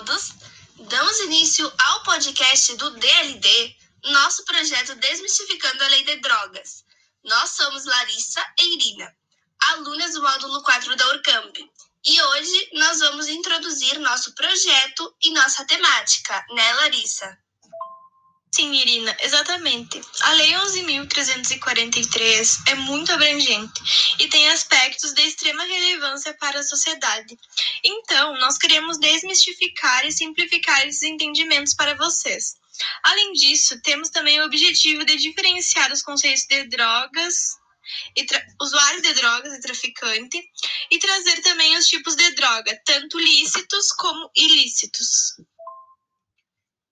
Damos início ao podcast do DLD, nosso projeto Desmistificando a Lei de Drogas. Nós somos Larissa e Irina, alunas do módulo 4 da Urcamp. E hoje nós vamos introduzir nosso projeto e nossa temática, né, Larissa? Sim, Irina, exatamente. A Lei 11.343 é muito abrangente e tem aspectos de extrema relevância para a sociedade. Então, nós queremos desmistificar e simplificar esses entendimentos para vocês. Além disso, temos também o objetivo de diferenciar os conceitos de drogas, e usuário de drogas e traficante, e trazer também os tipos de droga, tanto lícitos como ilícitos.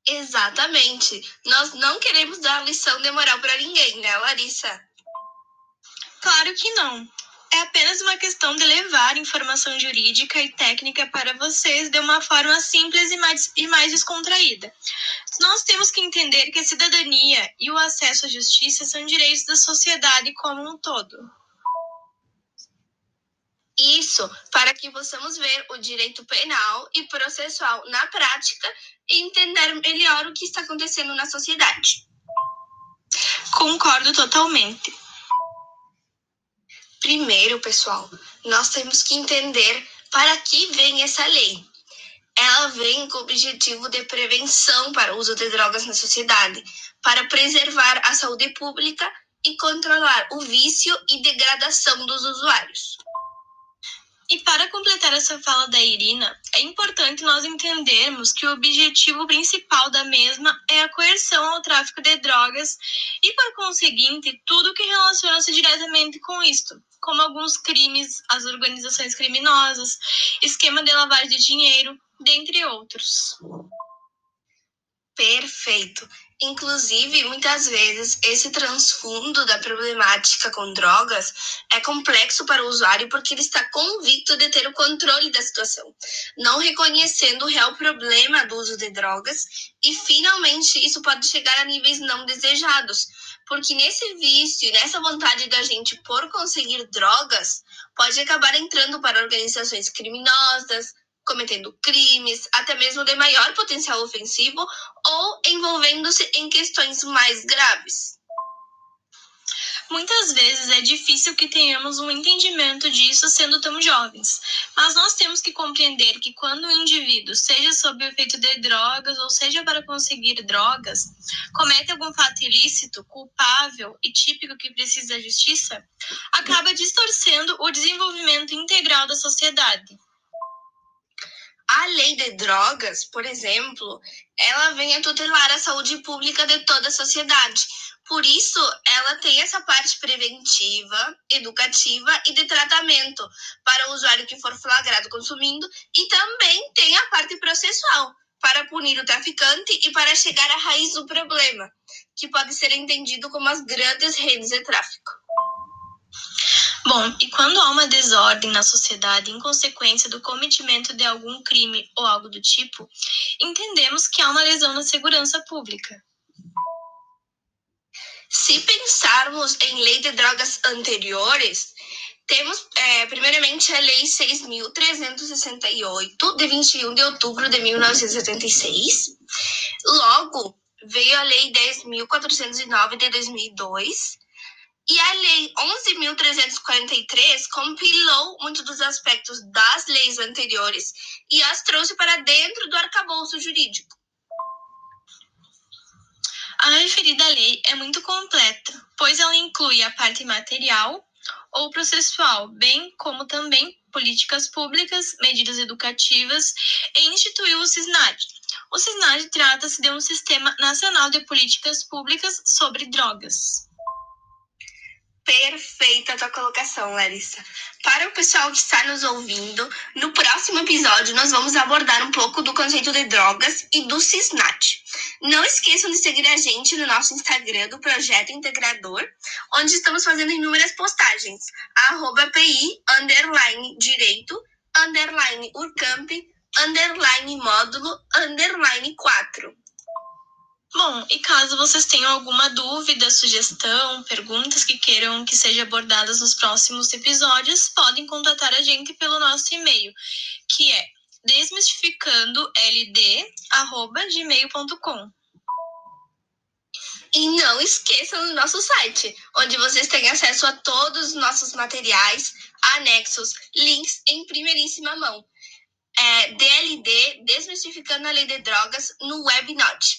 Exatamente. Nós não queremos dar lição de moral para ninguém, né, Larissa? Claro que não. É apenas uma questão de levar informação jurídica e técnica para vocês de uma forma simples e mais, e mais descontraída. Nós temos que entender que a cidadania e o acesso à justiça são direitos da sociedade como um todo. Isso para que possamos ver o direito penal e processual na prática e entender melhor o que está acontecendo na sociedade. Concordo totalmente. Primeiro, pessoal, nós temos que entender para que vem essa lei. Ela vem com o objetivo de prevenção para o uso de drogas na sociedade, para preservar a saúde pública e controlar o vício e degradação dos usuários. E para completar essa fala da Irina, é importante nós entendermos que o objetivo principal da mesma é a coerção ao tráfico de drogas e, por conseguinte, tudo que relaciona-se diretamente com isto, como alguns crimes, as organizações criminosas, esquema de lavagem de dinheiro, dentre outros. Perfeito. Inclusive, muitas vezes, esse transfundo da problemática com drogas é complexo para o usuário porque ele está convicto de ter o controle da situação, não reconhecendo o real problema do uso de drogas, e finalmente isso pode chegar a níveis não desejados, porque nesse vício e nessa vontade da gente por conseguir drogas, pode acabar entrando para organizações criminosas, cometendo crimes, até mesmo de maior potencial ofensivo ou envolvendo-se em questões mais graves. Muitas vezes é difícil que tenhamos um entendimento disso sendo tão jovens, mas nós temos que compreender que quando o indivíduo, seja sob o efeito de drogas ou seja para conseguir drogas, comete algum fato ilícito, culpável e típico que precisa da justiça, acaba distorcendo o desenvolvimento integral da sociedade. A lei de drogas, por exemplo, ela vem a tutelar a saúde pública de toda a sociedade. Por isso, ela tem essa parte preventiva, educativa e de tratamento para o usuário que for flagrado consumindo, e também tem a parte processual para punir o traficante e para chegar à raiz do problema, que pode ser entendido como as grandes redes de tráfico. Bom, e quando há uma desordem na sociedade em consequência do cometimento de algum crime ou algo do tipo, entendemos que há uma lesão na segurança pública. Se pensarmos em lei de drogas anteriores, temos, é, primeiramente, a Lei 6.368, de 21 de outubro de 1976. Logo, veio a Lei 10.409, de 2002 e a Lei 11.343 compilou muitos dos aspectos das leis anteriores e as trouxe para dentro do arcabouço jurídico. A referida lei é muito completa, pois ela inclui a parte material ou processual, bem como também políticas públicas, medidas educativas e instituiu o SISNAD. O SISNAD trata-se de um Sistema Nacional de Políticas Públicas sobre Drogas. Perfeita a tua colocação, Larissa. Para o pessoal que está nos ouvindo, no próximo episódio nós vamos abordar um pouco do conceito de drogas e do CISNAT. Não esqueçam de seguir a gente no nosso Instagram do Projeto Integrador, onde estamos fazendo inúmeras postagens. Arroba PI, underline direito, underline urcamp, underline módulo, underline 4. Bom, e caso vocês tenham alguma dúvida, sugestão, perguntas que queiram que sejam abordadas nos próximos episódios, podem contatar a gente pelo nosso e-mail, que é desmistificandord@gmail.com. E não esqueçam do nosso site, onde vocês têm acesso a todos os nossos materiais, anexos, links em primeiríssima mão. É DLD, Desmistificando a Lei de Drogas, no Webnote.